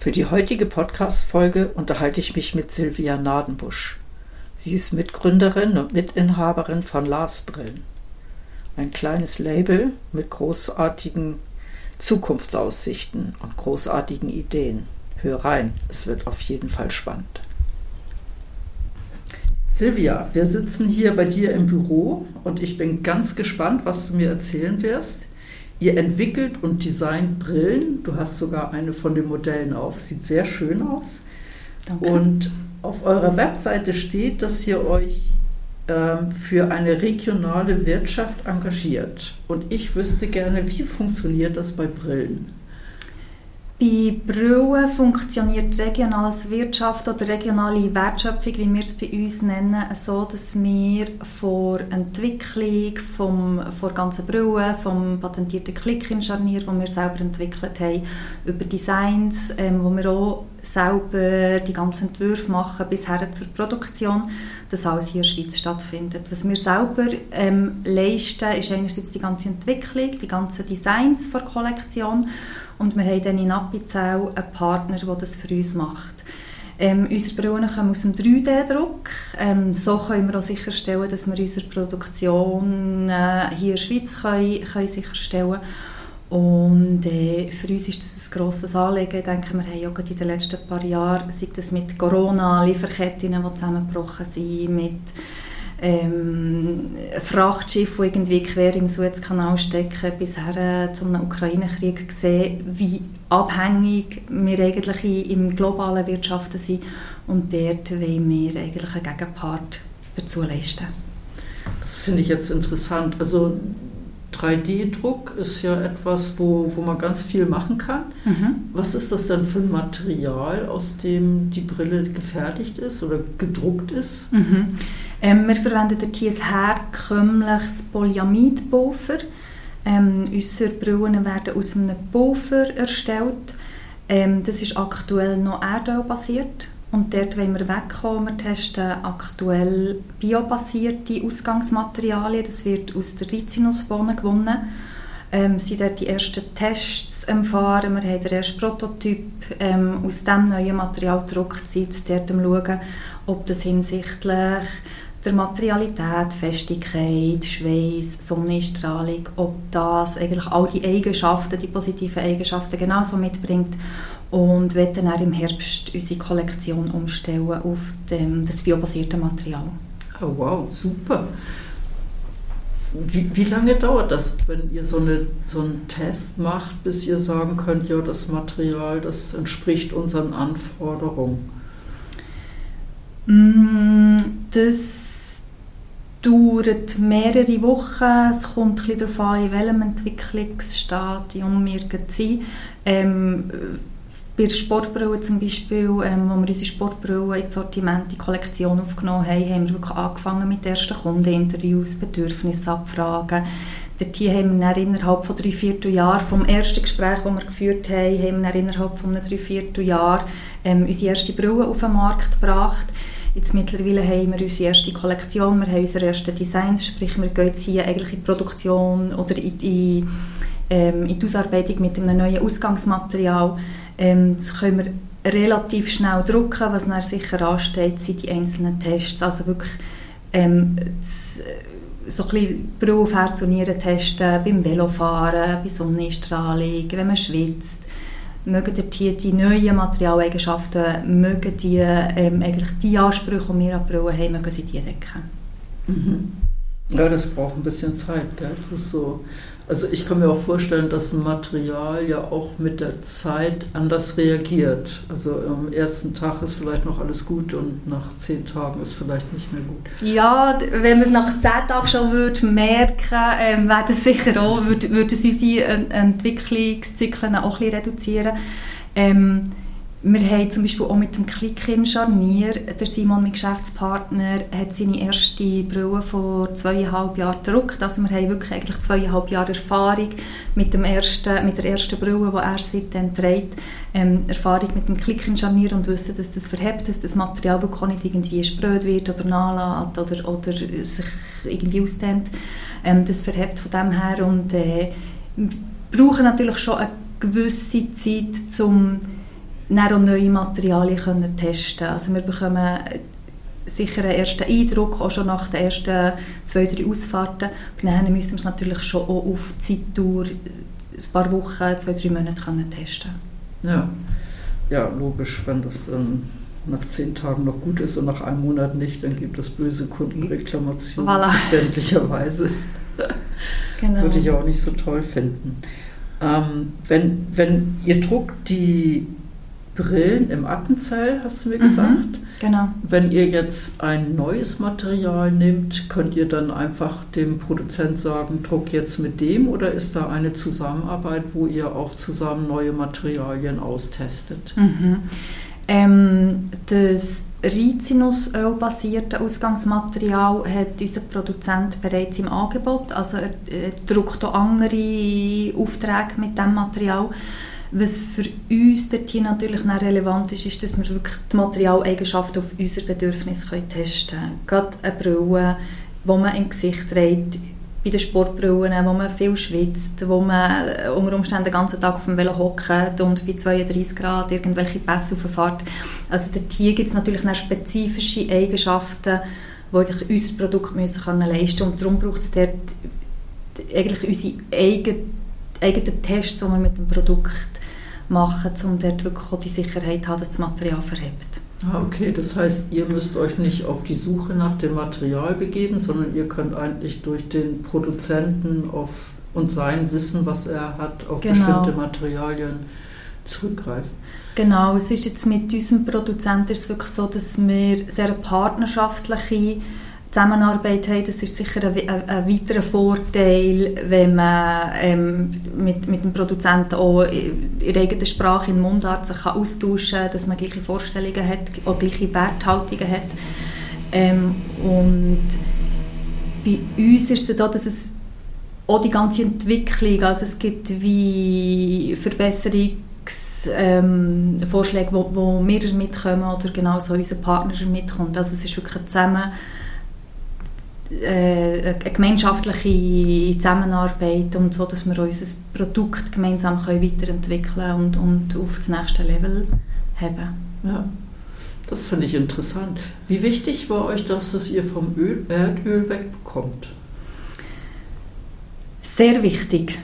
Für die heutige Podcast-Folge unterhalte ich mich mit Silvia Nadenbusch. Sie ist Mitgründerin und Mitinhaberin von Lars Brillen. Ein kleines Label mit großartigen Zukunftsaussichten und großartigen Ideen. Hör rein, es wird auf jeden Fall spannend. Silvia, wir sitzen hier bei dir im Büro und ich bin ganz gespannt, was du mir erzählen wirst. Ihr entwickelt und designt Brillen. Du hast sogar eine von den Modellen auf. Sieht sehr schön aus. Danke. Und auf eurer Webseite steht, dass ihr euch ähm, für eine regionale Wirtschaft engagiert. Und ich wüsste gerne, wie funktioniert das bei Brillen? Bei Brillen funktioniert regionale Wirtschaft oder regionale Wertschöpfung, wie wir es bei uns nennen, so, dass wir vor Entwicklung vom, vor ganzen Brillen, vom patentierten Klick-Scharnier, das wir selber entwickelt haben, über Designs, ähm, wo wir auch selber die ganzen Entwürfe machen, bis her zur Produktion, dass alles hier in der Schweiz stattfindet. Was wir selber ähm, leisten, ist einerseits die ganze Entwicklung, die ganzen Designs der Kollektion und wir haben dann in Appenzell einen Partner, der das für uns macht. Ähm, unsere Brillen kommen aus dem 3D-Druck. Ähm, so können wir auch sicherstellen, dass wir unsere Produktion äh, hier in der Schweiz können, können sicherstellen und äh, für uns ist das ein grosses Anliegen. Ich denke, wir haben ja in den letzten paar Jahren, sei das mit Corona, Lieferketten, die zusammengebrochen sind, mit ähm, Frachtschiff, die irgendwie quer im Suezkanal stecken, bisher zum Ukraine-Krieg gesehen, wie abhängig wir eigentlich im globalen Wirtschaften sind. Und dort wollen wir eigentlich einen Gegenpart dazu leisten. Das finde ich jetzt interessant. Also 3D-Druck ist ja etwas, wo, wo man ganz viel machen kann. Mhm. Was ist das dann für ein Material, aus dem die Brille gefertigt ist oder gedruckt ist? Mhm. Ähm, wir verwenden hier ein herkömmliches Polyamidpulver. Ähm, unsere Brillen werden aus einem Pulver erstellt. Ähm, das ist aktuell noch erdölbasiert. Und dort wollen wir wegkommen. Wir testen aktuell biobasierte Ausgangsmaterialien. Das wird aus der Rizinusbohne gewonnen. Ähm, sind dort die ersten Tests erfahren. Wir haben den ersten Prototyp ähm, aus diesem neuen Material gedruckt. Sind dort am schauen, ob das hinsichtlich der Materialität, Festigkeit, Schweiß, Sonnenstrahlung, ob das eigentlich all die Eigenschaften, die positiven Eigenschaften genauso mitbringt und werden dann im Herbst unsere Kollektion umstellen auf dem, das biobasierte Material. Oh wow, super. Wie, wie, lange dauert das, wenn ihr so, eine, so einen Test macht, bis ihr sagen könnt, ja, das Material, das entspricht unseren Anforderungen? Mm, das dauert mehrere Wochen. Es kommt ein bisschen darauf an, in welchem Entwicklungsstadium wir sind. Ähm, bei Sportbrillen zum Beispiel, ähm, wo wir unsere Sportbrillen ins Sortiment, die Kollektion aufgenommen haben, haben wir wirklich angefangen mit ersten Kundeninterviews, Bedürfnisse abfragen. Dort haben wir innerhalb von drei Vierteljahren, vom ersten Gespräch, das wir geführt haben, haben wir innerhalb von einem drei Vierteljahr ähm, unsere erste Brille auf den Markt gebracht. Jetzt mittlerweile haben wir unsere erste Kollektion, wir haben unsere ersten Designs, sprich wir gehen jetzt hier eigentlich in die Produktion oder in die, ähm, in die Ausarbeitung mit einem neuen Ausgangsmaterial. Ähm, das können wir relativ schnell drucken, was dann sicher ansteht, sind die einzelnen Tests, also wirklich ähm, das, so ein bisschen auf Herz Nieren testen, beim Velofahren, bei Sonnenstrahlung, wenn man schwitzt, mögen die, die neuen Materialeigenschaften, mögen die, ähm, eigentlich die Ansprüche, die wir an Brillen haben, mögen sie die decken. Mhm. Ja, das braucht ein bisschen Zeit. Gell? Das ist so. Also ich kann mir auch vorstellen, dass ein Material ja auch mit der Zeit anders reagiert. Also am ersten Tag ist vielleicht noch alles gut und nach zehn Tagen ist vielleicht nicht mehr gut. Ja, wenn man es nach zehn Tagen schon würde merken, ähm, wäre das sicher auch, würde, würde es unsere Entwicklungszyklen auch ein bisschen reduzieren. Ähm, wir haben zum Beispiel auch mit dem Click-In Scharnier, der Simon, mein Geschäftspartner, hat seine erste Brille vor zweieinhalb Jahren gedruckt. Also wir haben wirklich eigentlich zweieinhalb Jahre Erfahrung mit, dem ersten, mit der ersten Brille, die er seitdem trägt. Ähm, Erfahrung mit dem Click-In Scharnier und wissen, dass das verhebt, dass das Material wirklich nicht irgendwie spröd wird oder nachlässt oder, oder sich irgendwie ausdehnt. Ähm, das verhebt von dem her und äh, brauchen natürlich schon eine gewisse Zeit, um dann auch neue Materialien können testen Also wir bekommen sicher einen ersten Eindruck, auch schon nach den ersten zwei, drei Ausfahrten. Und dann müssen wir es natürlich schon auch auf Zeitdauer, ein paar Wochen, zwei, drei Monate können testen Ja. ja, logisch, wenn das dann nach zehn Tagen noch gut ist und nach einem Monat nicht, dann gibt es böse Kundenreklamationen, voilà. verständlicherweise. genau. Würde ich auch nicht so toll finden. Ähm, wenn, wenn ihr druckt die Brillen im Attenzell, hast du mir mhm, gesagt. Genau. Wenn ihr jetzt ein neues Material nehmt, könnt ihr dann einfach dem Produzent sagen, druck jetzt mit dem oder ist da eine Zusammenarbeit, wo ihr auch zusammen neue Materialien austestet? Mhm. Ähm, das Rizinusöl-basierte Ausgangsmaterial hat unser Produzent bereits im Angebot. Also er, er druckt auch andere Aufträge mit diesem Material. Was für uns dort hier natürlich relevant ist, ist, dass wir wirklich die Materialeigenschaften auf unser Bedürfnis testen können. Gerade eine Brille, die man im Gesicht trägt, bei den Sportbrillen, wo man viel schwitzt, wo man unter Umständen den ganzen Tag auf dem Velo hockt und bei 32 Grad irgendwelche Pässe auffährt. Also dort hier gibt es natürlich spezifische Eigenschaften, die eigentlich unser Produkt müssen können leisten können. Und darum braucht es dort eigentlich unsere eigenen, eigenen Tests, die wir mit dem Produkt machen, um dort wirklich auch die Sicherheit zu haben, dass das Material verhebt. Ah, okay, das heißt, ihr müsst euch nicht auf die Suche nach dem Material begeben, sondern ihr könnt eigentlich durch den Produzenten auf, und sein Wissen, was er hat, auf genau. bestimmte Materialien zurückgreifen. Genau, es ist jetzt mit unserem Produzenten ist es wirklich so, dass wir sehr partnerschaftliche Zusammenarbeit haben, das ist sicher ein, ein, ein weiterer Vorteil, wenn man ähm, mit, mit dem Produzenten auch in der eigenen Sprache, in Mundart sich kann austauschen kann, dass man gleiche Vorstellungen hat, auch gleiche Werthaltungen hat. Ähm, und bei uns ist es so, dass es auch die ganze Entwicklung, also es gibt wie Verbesserungsvorschläge, ähm, wo, wo wir mitkommen oder genauso unser Partner mitkommt. Also es ist wirklich zusammen eine gemeinschaftliche Zusammenarbeit und so, dass wir unser Produkt gemeinsam können weiterentwickeln und, und auf das nächste Level haben. Ja, das finde ich interessant. Wie wichtig war euch das, dass ihr vom Öl, Erdöl wegbekommt? Sehr wichtig.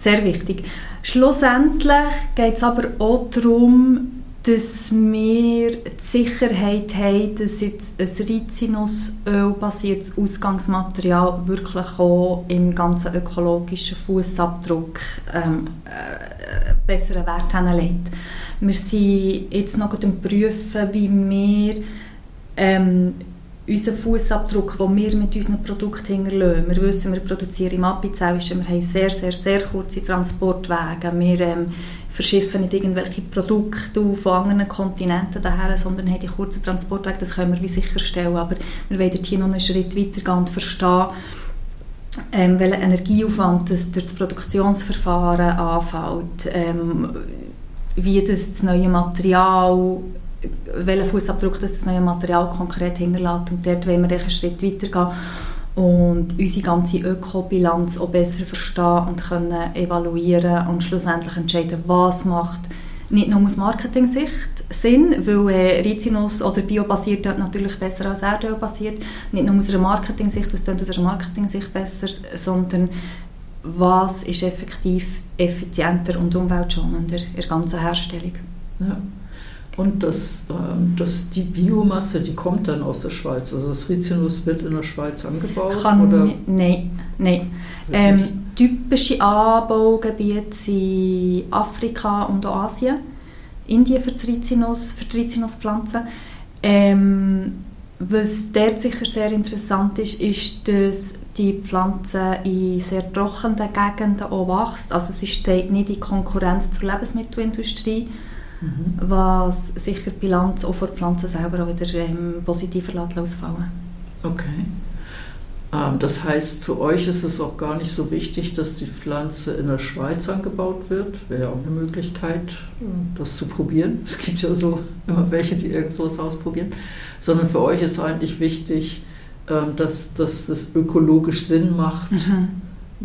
Sehr wichtig. Schlussendlich geht es aber auch darum, dass wir die Sicherheit haben, dass jetzt ein Rizinusöl-basiertes Ausgangsmaterial wirklich auch im ganzen ökologischen Fußabdruck ähm, äh, besseren Wert hinlegt. Wir sind jetzt noch am prüfen, wie wir ähm, unseren Fußabdruck, den wir mit unseren Produkten hinterlassen. Wir wissen, wir produzieren im Apizellischen, wir haben sehr, sehr, sehr kurze Transportwege. Wir ähm, verschiffen nicht irgendwelche Produkte von anderen Kontinenten daher, sondern haben die kurzen Transportwege, das können wir wie sicherstellen. Aber wir wollen hier noch einen Schritt weiter gehen und verstehen, ähm, welchen Energieaufwand das durch das Produktionsverfahren anfällt, ähm, wie das, das neue Material welchen Fußabdruck das, das neue Material konkret hinterlässt. Und dort wollen wir einen Schritt weiter gehen und unsere ganze Ökobilanz auch besser verstehen und können evaluieren und schlussendlich entscheiden, was macht nicht nur aus Marketing-Sicht Sinn, weil äh, Rizinus oder biobasiert natürlich besser als Erdöl basiert, nicht nur aus einer Marketing-Sicht, was aus einer Marketing-Sicht besser, sondern was ist effektiv effizienter und umweltschonender in der ganzen Herstellung. Ja. Und das, ähm, das, die Biomasse, die kommt dann aus der Schweiz. Also das Rizinus wird in der Schweiz angebaut? Kann, oder? Nein, nein. Ähm, typische Anbaugebiete sind Afrika und Asien. Indien für, das Rizinus, für die Rizinuspflanzen. Ähm, was dort sicher sehr interessant ist, ist, dass die Pflanze in sehr trockenen Gegenden auch wächst. Also sie steht nicht in Konkurrenz zur Lebensmittelindustrie mhm. was sicher die Bilanz auch für die Pflanze selber auch wieder ähm, positiver ausfallen Okay. Ähm, das heißt, für euch ist es auch gar nicht so wichtig, dass die Pflanze in der Schweiz angebaut wird. Wäre ja auch eine Möglichkeit, das zu probieren. Es gibt ja so immer welche, die irgendwas ausprobieren. Sondern für euch ist eigentlich wichtig, ähm, dass, dass das ökologisch Sinn macht, mhm.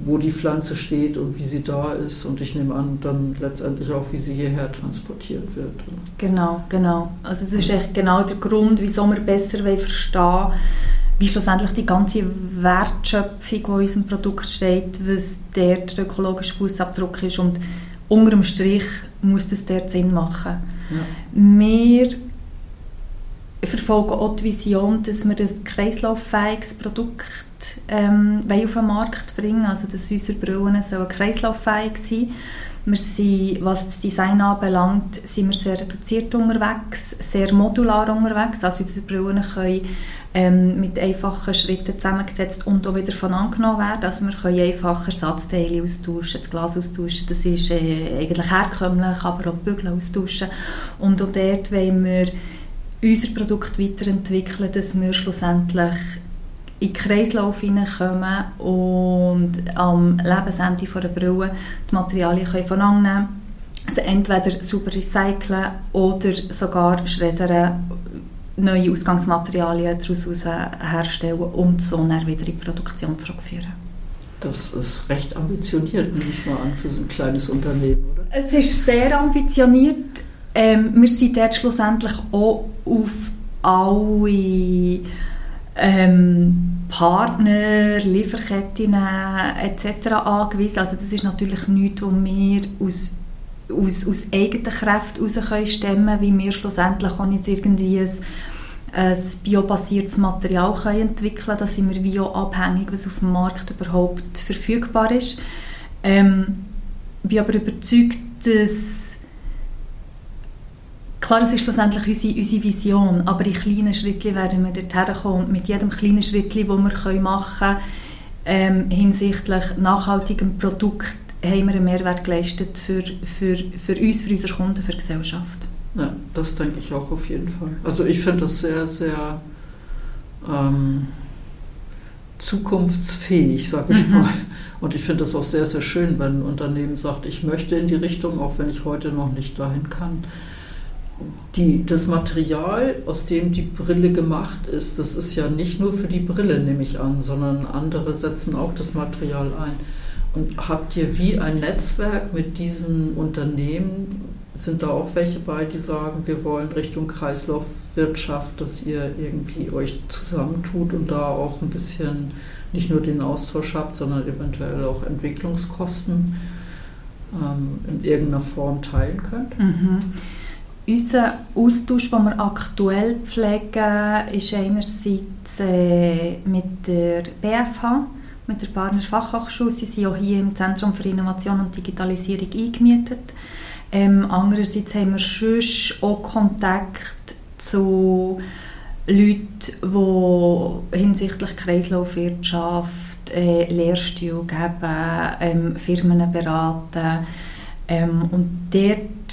Wo die Pflanze steht und wie sie da ist. Und ich nehme an, dann letztendlich auch, wie sie hierher transportiert wird. Genau, genau. Also das ist echt genau der Grund, wieso wir besser verstehen wie schlussendlich die ganze Wertschöpfung, die in unserem Produkt steht, was der, der ökologische Fußabdruck ist und unter dem Strich muss das dort Sinn machen. Ja. Wir verfolgen auch die Vision, dass wir ein kreislauffähiges Produkt ähm, auf den Markt bringen also dass unsere Brillen sollen kreislauffähig sein wir sind, was das Design anbelangt, sind wir sehr reduziert unterwegs, sehr modular unterwegs. Also unsere Brillen können ähm, mit einfachen Schritten zusammengesetzt und auch wieder von angenommen werden. Also wir können einfach Ersatzteile austauschen, das Glas austauschen, das ist äh, eigentlich herkömmlich, aber auch Bügel austauschen. Und auch dort wollen wir unser Produkt weiterentwickeln, dass wir schlussendlich in den Kreislauf hineinkommen und am Lebensende der Brille die Materialien können voneinander also entweder super recyceln oder sogar schreddern, neue Ausgangsmaterialien daraus herstellen und so dann wieder in die Produktion zurückführen. Das ist recht ambitioniert, nehme ich mal an, für so ein kleines Unternehmen, oder? Es ist sehr ambitioniert. Ähm, wir sind dort schlussendlich auch auf alle ähm, Partner, Lieferketten etc. angewiesen. Also das ist natürlich nichts, was wir aus, aus, aus eigenen Kräften heraus stemmen können, wie wir schlussendlich auch nicht irgendwie ein, ein biobasiertes Material können entwickeln können. Da sind wir wie abhängig, was auf dem Markt überhaupt verfügbar ist. Ähm, bin aber überzeugt, dass Klar, es ist schlussendlich unsere, unsere Vision, aber in kleinen Schritten werden wir dorthin kommen. Und mit jedem kleinen Schritt, das wir machen können, ähm, hinsichtlich nachhaltigem Produkt, haben wir einen Mehrwert geleistet für, für, für uns, für unsere Kunden, für die Gesellschaft. Ja, das denke ich auch auf jeden Fall. Also ich finde das sehr, sehr ähm, zukunftsfähig, sage ich mhm. mal. Und ich finde das auch sehr, sehr schön, wenn ein Unternehmen sagt, ich möchte in die Richtung, auch wenn ich heute noch nicht dahin kann die, das Material, aus dem die Brille gemacht ist, das ist ja nicht nur für die Brille, nehme ich an, sondern andere setzen auch das Material ein. Und habt ihr wie ein Netzwerk mit diesen Unternehmen? Sind da auch welche bei, die sagen, wir wollen Richtung Kreislaufwirtschaft, dass ihr irgendwie euch zusammentut und da auch ein bisschen nicht nur den Austausch habt, sondern eventuell auch Entwicklungskosten ähm, in irgendeiner Form teilen könnt? Mhm. Unser Austausch, den wir aktuell pflegen, ist einerseits äh, mit der BFH, mit der Barner Fachhochschule. Sie sind auch hier im Zentrum für Innovation und Digitalisierung eingemietet. Ähm, andererseits haben wir sonst auch Kontakt zu Leuten, die hinsichtlich Kreislaufwirtschaft äh, Lehrstühle geben, ähm, Firmen beraten. Ähm, und dort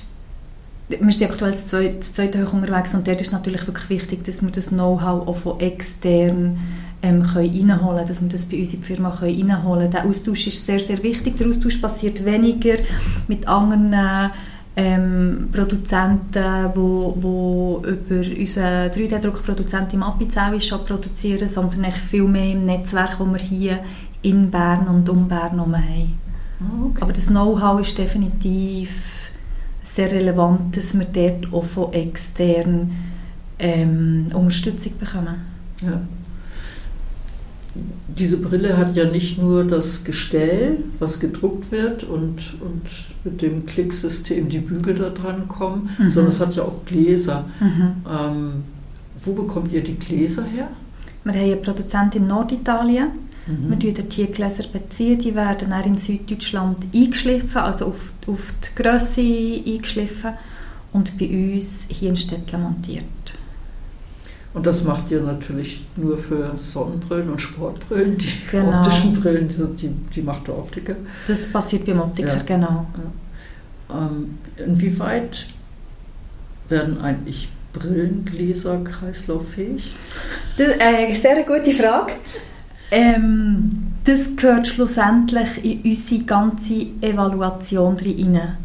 wir sind aktuell das zweite, das zweite hoch unterwegs und dort ist natürlich wirklich wichtig, dass wir das Know-how auch von extern ähm, können reinholen dass wir das bei uns in die Firma können reinholen können. Der Austausch ist sehr, sehr wichtig. Der Austausch passiert weniger mit anderen ähm, Produzenten, wo, wo über unseren 3D-Druckproduzent im Appenzell schon produzieren, sondern viel mehr im Netzwerk, das wir hier in Bern und um Bern haben. Ah, okay. Aber das Know-how ist definitiv sehr relevant, dass wir dort auch von extern ähm, Unterstützung bekommen. Ja. Diese Brille hat ja nicht nur das Gestell, was gedruckt wird und, und mit dem Klicksystem die Bügel da dran kommen, mhm. sondern es hat ja auch Gläser. Mhm. Ähm, wo bekommt ihr die Gläser her? Wir haben einen Produzenten in Norditalien, Mhm. Wir beziehen die Gläser, beziehen, die werden auch in Süddeutschland eingeschliffen, also auf, auf die Grösse eingeschliffen und bei uns hier in Städten montiert. Und das macht ihr natürlich nur für Sonnenbrillen und Sportbrillen, die genau. optischen Brillen, die, die macht der Optiker. Das passiert beim Optiker, ja. genau. Ja. Ähm, inwieweit werden eigentlich Brillengläser kreislauffähig? Das, äh, sehr gute Frage. Ähm, das gehört schlussendlich in unsere ganze Evaluation rein.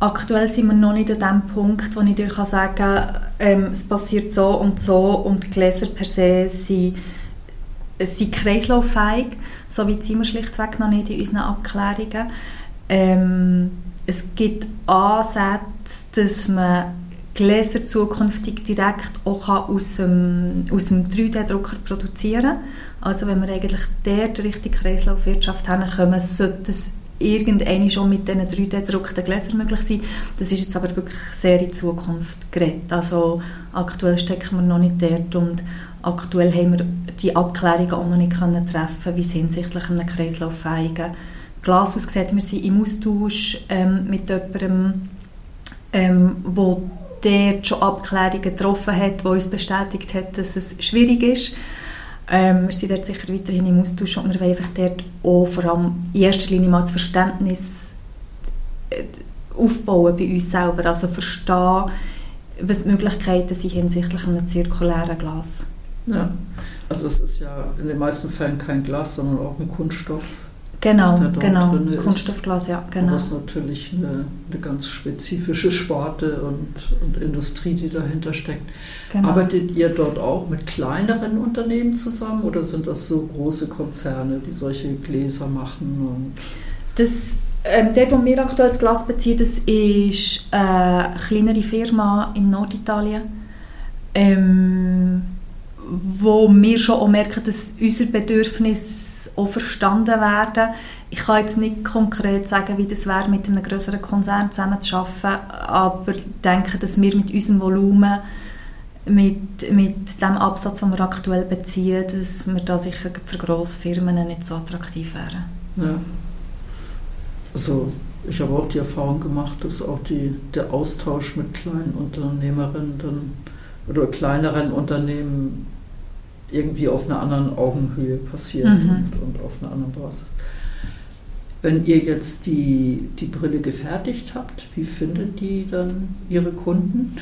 Aktuell sind wir noch nicht an dem Punkt, wo ich dir sagen kann, ähm, es passiert so und so und die Gläser per se sind, sind kreislauffähig. So weit sind wir schlichtweg noch nicht in unseren Abklärungen. Ähm, es gibt Ansätze, dass man Gläser zukünftig direkt auch aus dem, aus dem 3D-Drucker produzieren kann. Also wenn wir eigentlich dort Richtung Kreislaufwirtschaft haben, sollte es irgendwann schon mit diesen 3D-gedruckten Gläsern möglich sein. Das ist jetzt aber wirklich sehr in Zukunft geredet. Also aktuell stecken wir noch nicht dort und aktuell haben wir die Abklärungen auch noch nicht können treffen, wie es hinsichtlich einem kreislauffähigen Glas aussieht. Wir sind im Austausch ähm, mit jemandem, ähm, wo dort schon Abklärungen getroffen hat, die uns bestätigt hat, dass es schwierig ist. Ähm, wir sind dort sicher weiterhin im Austausch und wir wollen einfach dort auch vor allem in erster Linie mal das Verständnis äh, aufbauen bei uns selber, also verstehen, was die Möglichkeiten sind hinsichtlich einem zirkulären Glas. Ja, also es ist ja in den meisten Fällen kein Glas, sondern auch ein Kunststoff. Genau, genau. Kunststoffglas, ja, genau. Das ist natürlich eine, eine, ganz spezifische Sparte und, und, Industrie, die dahinter steckt. Genau. Arbeitet ihr dort auch mit kleineren Unternehmen zusammen oder sind das so große Konzerne, die solche Gläser machen? Das, ähm, der, wo wir aktuell das Glas beziehen, das ist eine kleinere Firma in Norditalien. Ähm, wo wir schon auch merken, dass unser Bedürfnis auch verstanden werden. Ich kann jetzt nicht konkret sagen, wie das wäre, mit einem größeren Konzern zusammenzuarbeiten, aber ich denke, dass wir mit unserem Volumen, mit, mit dem Absatz, den wir aktuell beziehen, dass wir da sicher für grosse Firmen nicht so attraktiv wären. Ja. Also ich habe auch die Erfahrung gemacht, dass auch die, der Austausch mit kleinen Unternehmerinnen dann, oder kleineren Unternehmen irgendwie auf einer anderen Augenhöhe passiert mhm. und, und, auf einer anderen Basis. Wenn ihr jetzt die, die Brille gefertigt habt, wie findet die dann ihre Kunden?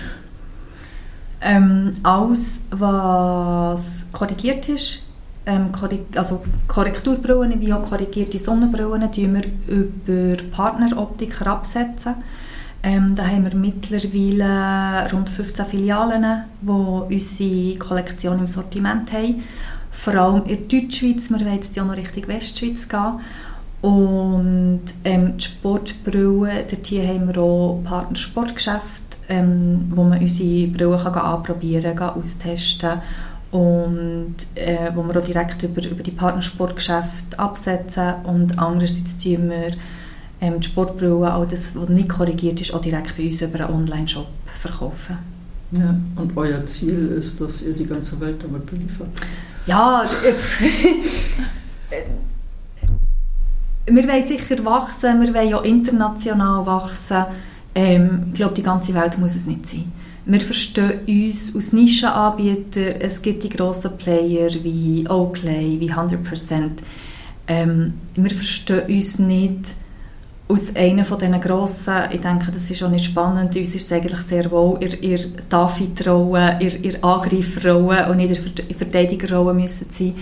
Ähm, alles, was korrigiert ist, ähm, also Korrekturbrillen wie auch korrigierte Sonnenbrillen, die wir über Partneroptiker absetzen. Ähm, da haben wir mittlerweile rund 15 Filialen, die unsere Kollektion im Sortiment haben. Vor allem in der Deutschschweiz, wir wollen jetzt ja noch Richtung Westschweiz gehen. Und ähm, die Sportbrillen, dort hier haben wir auch Partnersportgeschäfte, ähm, wo man unsere Brillen kann anprobieren kann, austesten und äh, wo wir auch direkt über, über die Partnersportgeschäfte absetzen. Und andererseits tun wir ähm, die Sportbrille, all das, was nicht korrigiert ist, auch direkt bei uns über einen Online-Shop verkaufen. Ja, und euer Ziel ist, dass ihr die ganze Welt damit beliefert? Ja, wir wollen sicher wachsen, wir wollen auch international wachsen. Ähm, ich glaube, die ganze Welt muss es nicht sein. Wir verstehen uns als Nischenanbieter. Es gibt die grossen Player wie Oakley, wie 100%. Ähm, wir verstehen uns nicht aus einer von diesen grossen, ich denke, das ist auch nicht spannend, uns ist es eigentlich sehr wohl in ihr David-Rolle, in ihr Angreiferrolle und nicht der Verteidigerrolle müssen sein.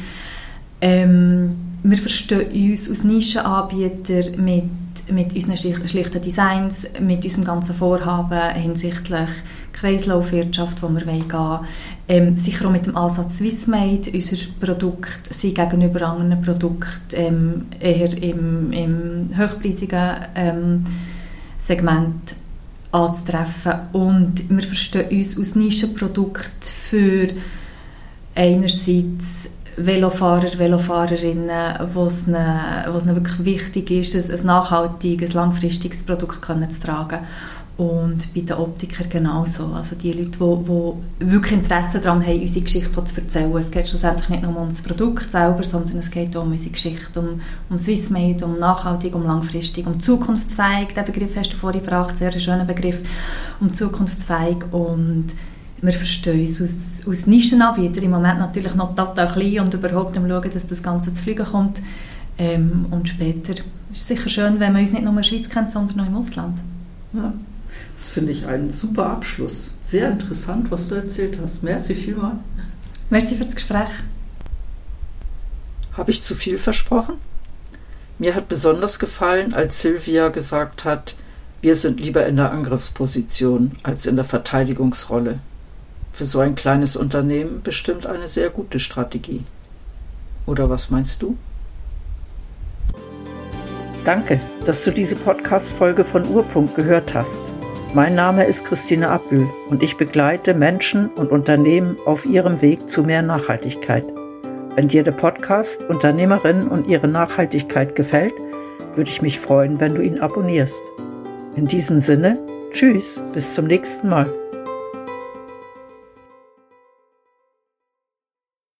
Ähm, wir verstehen uns als Nischenanbieter mit, mit unseren schlichten Designs, mit unserem ganzen Vorhaben hinsichtlich Kreislaufwirtschaft, wo wir gehen wollen. Ähm, sicher auch mit dem Ansatz Swissmade. Unser Produkt sind gegenüber anderen Produkten ähm, eher im, im hochpreisigen ähm, Segment anzutreffen. Und wir verstehen uns als Nischenprodukt für einerseits Velofahrer, Velofahrerinnen, wo es ihnen wirklich wichtig ist, ein nachhaltiges, langfristiges Produkt zu tragen und bei den Optikern genauso. Also die Leute, die, die wirklich Interesse daran haben, unsere Geschichte zu erzählen. Es geht schlussendlich nicht nur um das Produkt selber, sondern es geht auch um unsere Geschichte, um, um Swissmade, um nachhaltig, um langfristig, um zukunftsfähig. Den Begriff hast du vorhin gebracht, sehr schöner Begriff. Um zukunftsfähig und wir verstehen uns als, als Nischenanbieter im Moment natürlich noch total klein und überhaupt am schauen, dass das Ganze zu fliegen kommt. Ähm, und später ist es sicher schön, wenn man uns nicht nur in der Schweiz kennt, sondern auch im Ausland. Ja. Das finde ich einen super Abschluss. sehr interessant, was du erzählt hast. Merci vielmal. Merci für das Gespräch. Habe ich zu viel versprochen? Mir hat besonders gefallen, als Silvia gesagt hat, wir sind lieber in der Angriffsposition als in der Verteidigungsrolle. Für so ein kleines Unternehmen bestimmt eine sehr gute Strategie. Oder was meinst du? Danke, dass du diese Podcast-Folge von Urpunkt gehört hast. Mein Name ist Christine Abbühl und ich begleite Menschen und Unternehmen auf ihrem Weg zu mehr Nachhaltigkeit. Wenn dir der Podcast Unternehmerinnen und ihre Nachhaltigkeit gefällt, würde ich mich freuen, wenn du ihn abonnierst. In diesem Sinne, tschüss, bis zum nächsten Mal.